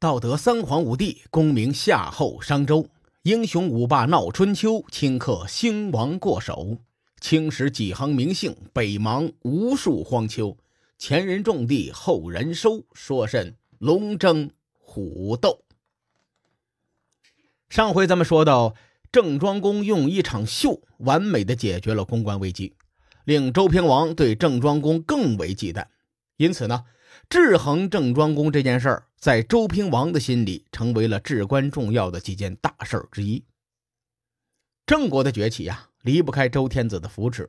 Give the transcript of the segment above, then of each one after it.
道德三皇五帝，功名夏后商周，英雄五霸闹春秋，顷刻兴亡过手。青史几行名姓，北邙无数荒丘。前人种地，后人收，说甚龙争虎斗？上回咱们说到，郑庄公用一场秀，完美的解决了公关危机，令周平王对郑庄公更为忌惮。因此呢，制衡郑庄公这件事儿，在周平王的心里成为了至关重要的几件大事儿之一。郑国的崛起呀，离不开周天子的扶持。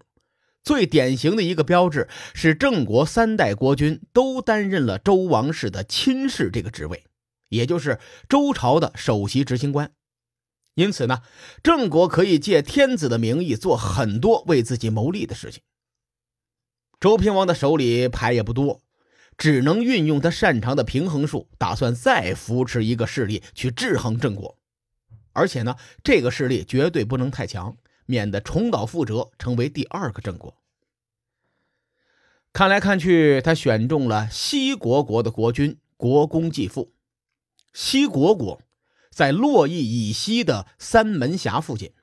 最典型的一个标志是，郑国三代国君都担任了周王室的亲事这个职位，也就是周朝的首席执行官。因此呢，郑国可以借天子的名义做很多为自己谋利的事情。周平王的手里牌也不多，只能运用他擅长的平衡术，打算再扶持一个势力去制衡郑国。而且呢，这个势力绝对不能太强，免得重蹈覆辙，成为第二个郑国。看来看去，他选中了西国国的国君国公继父。西国国在洛邑以西的三门峡附近，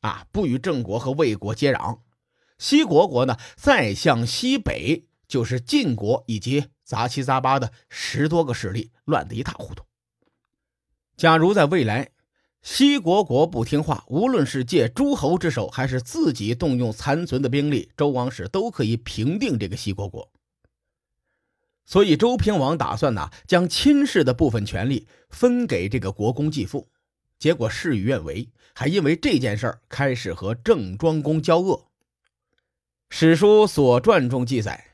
啊，不与郑国和魏国接壤。西国国呢，再向西北就是晋国以及杂七杂八的十多个势力，乱得一塌糊涂。假如在未来，西国国不听话，无论是借诸侯之手，还是自己动用残存的兵力，周王室都可以平定这个西国国。所以周平王打算呢，将亲事的部分权力分给这个国公继父，结果事与愿违，还因为这件事儿开始和郑庄公交恶。史书《所传》中记载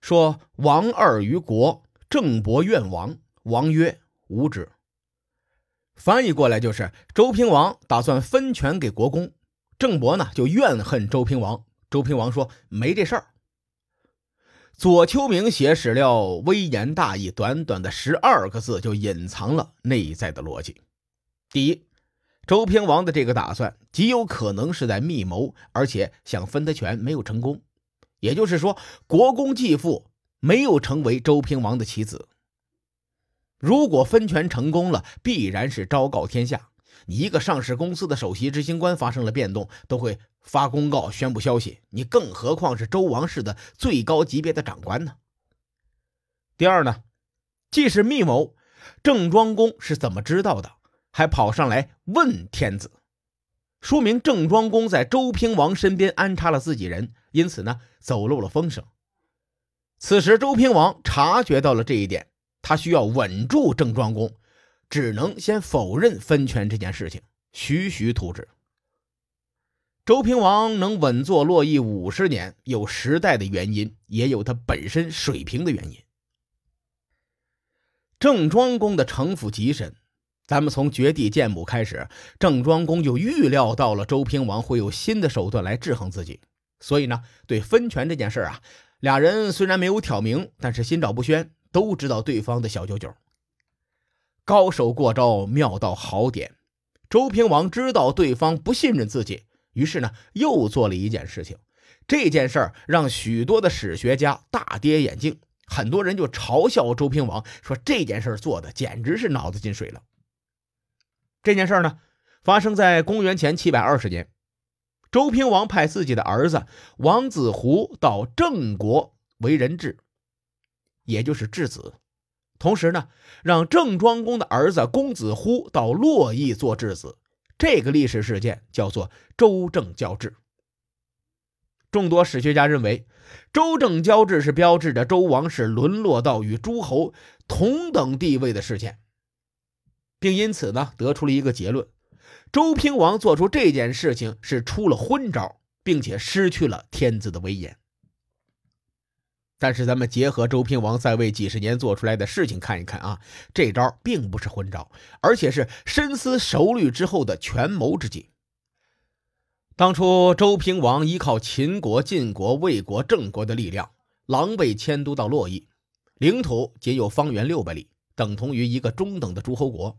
说：“王二于国，郑伯怨王。王曰：‘无之。’”翻译过来就是：周平王打算分权给国公，郑伯呢就怨恨周平王。周平王说：“没这事儿。”左丘明写史料微言大义，短短的十二个字就隐藏了内在的逻辑。第一，周平王的这个打算极有可能是在密谋，而且想分他权没有成功。也就是说，国公继父没有成为周平王的棋子。如果分权成功了，必然是昭告天下。你一个上市公司的首席执行官发生了变动，都会发公告宣布消息。你更何况是周王室的最高级别的长官呢？第二呢，既是密谋，郑庄公是怎么知道的？还跑上来问天子，说明郑庄公在周平王身边安插了自己人，因此呢，走漏了风声。此时周平王察觉到了这一点，他需要稳住郑庄公。只能先否认分权这件事情，徐徐图之。周平王能稳坐洛邑五十年，有时代的原因，也有他本身水平的原因。郑庄公的城府极深，咱们从绝地见母开始，郑庄公就预料到了周平王会有新的手段来制衡自己，所以呢，对分权这件事啊，俩人虽然没有挑明，但是心照不宣，都知道对方的小九九。高手过招，妙到好点。周平王知道对方不信任自己，于是呢，又做了一件事情。这件事儿让许多的史学家大跌眼镜，很多人就嘲笑周平王，说这件事做的简直是脑子进水了。这件事呢，发生在公元前七百二十年，周平王派自己的儿子王子胡到郑国为人质，也就是质子。同时呢，让郑庄公的儿子公子乎到洛邑做质子，这个历史事件叫做周郑交质。众多史学家认为，周郑交质是标志着周王室沦落到与诸侯同等地位的事件，并因此呢，得出了一个结论：周平王做出这件事情是出了昏招，并且失去了天子的威严。但是咱们结合周平王在位几十年做出来的事情看一看啊，这招并不是昏招，而且是深思熟虑之后的权谋之计。当初周平王依靠秦国、晋国、魏国、郑国的力量，狼狈迁都到洛邑，领土仅有方圆六百里，等同于一个中等的诸侯国。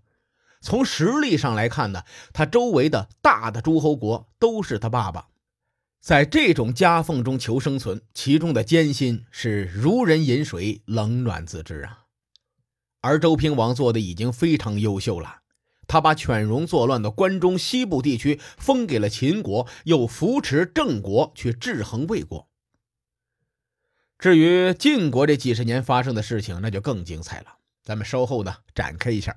从实力上来看呢，他周围的大的诸侯国都是他爸爸。在这种夹缝中求生存，其中的艰辛是如人饮水，冷暖自知啊。而周平王做的已经非常优秀了。他把犬戎作乱的关中西部地区封给了秦国，又扶持郑国去制衡魏国。至于晋国这几十年发生的事情，那就更精彩了。咱们稍后呢展开一下。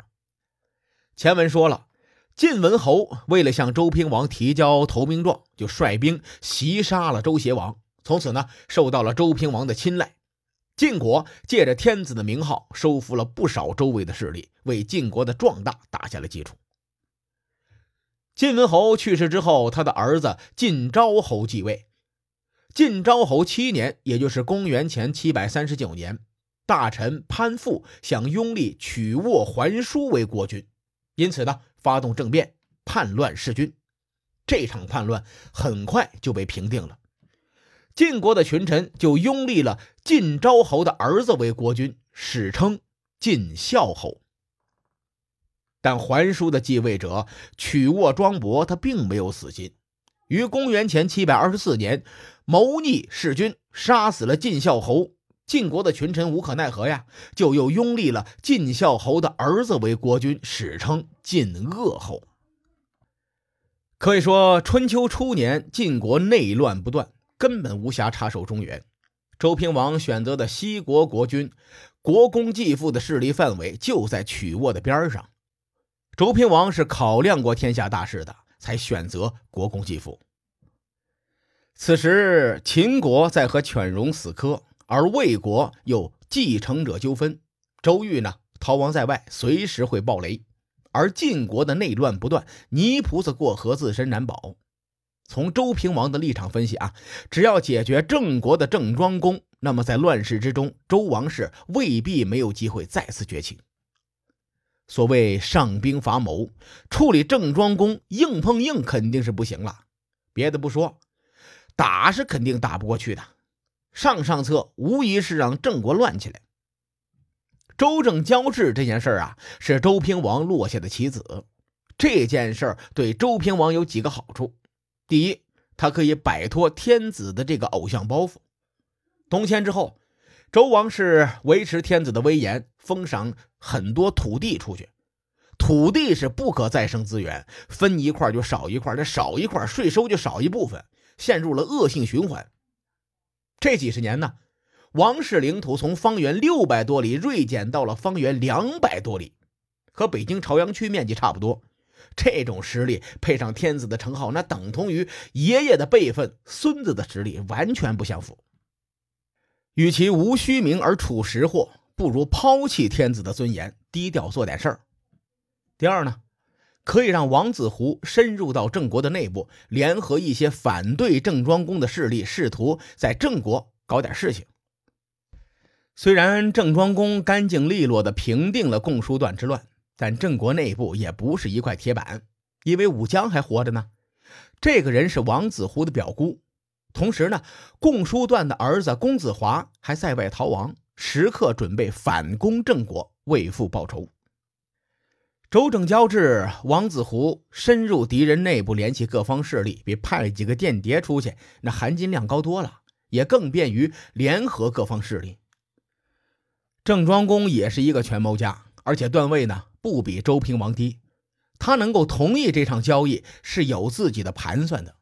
前文说了，晋文侯为了向周平王提交投名状，就率兵袭杀了周邪王，从此呢受到了周平王的青睐。晋国借着天子的名号，收服了不少周围的势力，为晋国的壮大打下了基础。晋文侯去世之后，他的儿子晋昭侯继位。晋昭侯七年，也就是公元前七百三十九年，大臣潘父想拥立曲沃桓叔为国君，因此呢，发动政变，叛乱弑君。这场叛乱很快就被平定了。晋国的群臣就拥立了晋昭侯的儿子为国君，史称晋孝侯。但桓叔的继位者曲沃庄伯，他并没有死心，于公元前七百二十四年谋逆弑君，杀死了晋孝侯。晋国的群臣无可奈何呀，就又拥立了晋孝侯的儿子为国君，史称晋鄂侯。可以说，春秋初年晋国内乱不断。根本无暇插手中原。周平王选择的西国国君、国公继父的势力范围就在曲沃的边上。周平王是考量过天下大势的，才选择国公继父。此时，秦国在和犬戎死磕，而魏国有继承者纠纷。周瑜呢，逃亡在外，随时会爆雷。而晋国的内乱不断，泥菩萨过河，自身难保。从周平王的立场分析啊，只要解决郑国的郑庄公，那么在乱世之中，周王室未必没有机会再次崛起。所谓上兵伐谋，处理郑庄公硬碰硬肯定是不行了。别的不说，打是肯定打不过去的。上上策无疑是让郑国乱起来。周郑交质这件事啊，是周平王落下的棋子。这件事对周平王有几个好处。第一，他可以摆脱天子的这个偶像包袱。东迁之后，周王是维持天子的威严，封赏很多土地出去。土地是不可再生资源，分一块就少一块，这少一块税收就少一部分，陷入了恶性循环。这几十年呢，王室领土从方圆六百多里锐减到了方圆两百多里，和北京朝阳区面积差不多。这种实力配上天子的称号，那等同于爷爷的辈分，孙子的实力完全不相符。与其无虚名而处实货，不如抛弃天子的尊严，低调做点事儿。第二呢，可以让王子胡深入到郑国的内部，联合一些反对郑庄公的势力，试图在郑国搞点事情。虽然郑庄公干净利落地平定了共叔段之乱。但郑国内部也不是一块铁板，因为武姜还活着呢。这个人是王子胡的表姑，同时呢，共叔段的儿子公子华还在外逃亡，时刻准备反攻郑国，为父报仇。周郑交质，王子湖深入敌人内部，联系各方势力，比派几个间谍出去那含金量高多了，也更便于联合各方势力。郑庄公也是一个权谋家，而且段位呢。不比周平王低，他能够同意这场交易是有自己的盘算的。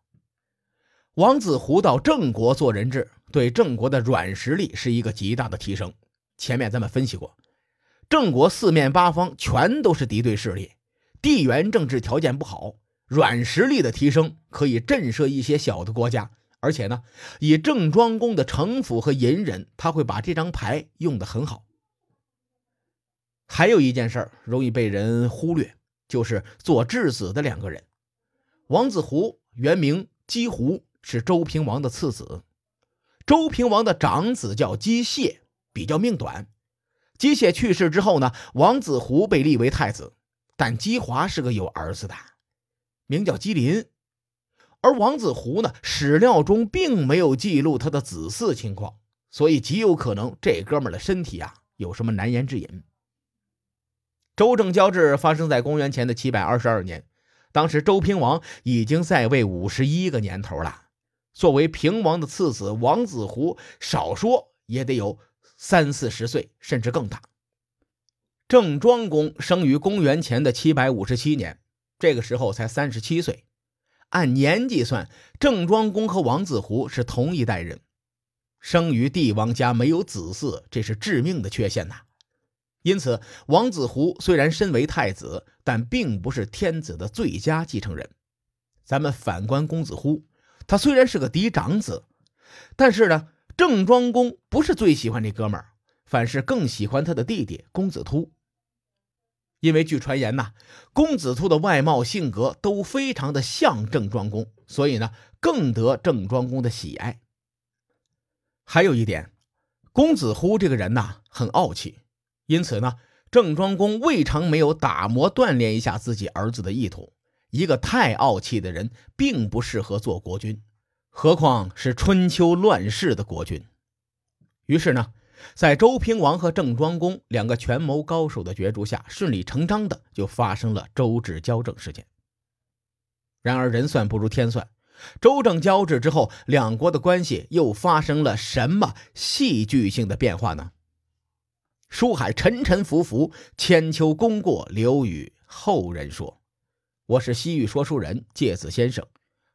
王子湖到郑国做人质，对郑国的软实力是一个极大的提升。前面咱们分析过，郑国四面八方全都是敌对势力，地缘政治条件不好，软实力的提升可以震慑一些小的国家。而且呢，以郑庄公的城府和隐忍，他会把这张牌用得很好。还有一件事儿容易被人忽略，就是做质子的两个人。王子胡原名姬胡，是周平王的次子。周平王的长子叫姬谢，比较命短。姬谢去世之后呢，王子胡被立为太子。但姬华是个有儿子的，名叫姬林。而王子胡呢，史料中并没有记录他的子嗣情况，所以极有可能这哥们的身体啊有什么难言之隐。周郑交质发生在公元前的七百二十二年，当时周平王已经在位五十一个年头了。作为平王的次子王子胡，少说也得有三四十岁，甚至更大。郑庄公生于公元前的七百五十七年，这个时候才三十七岁。按年纪算，郑庄公和王子胡是同一代人。生于帝王家，没有子嗣，这是致命的缺陷呐。因此，王子胡虽然身为太子，但并不是天子的最佳继承人。咱们反观公子乎，他虽然是个嫡长子，但是呢，郑庄公不是最喜欢这哥们儿，反是更喜欢他的弟弟公子突。因为据传言呐，公子突的外貌性格都非常的像郑庄公，所以呢，更得郑庄公的喜爱。还有一点，公子乎这个人呐，很傲气，因此呢，郑庄公未尝没有打磨锻炼一下自己儿子的意图。一个太傲气的人，并不适合做国君，何况是春秋乱世的国君。于是呢。在周平王和郑庄公两个权谋高手的角逐下，顺理成章的就发生了周至交政事件。然而人算不如天算，周郑交质之后，两国的关系又发生了什么戏剧性的变化呢？书海沉沉浮浮，千秋功过留与后人说。我是西域说书人介子先生，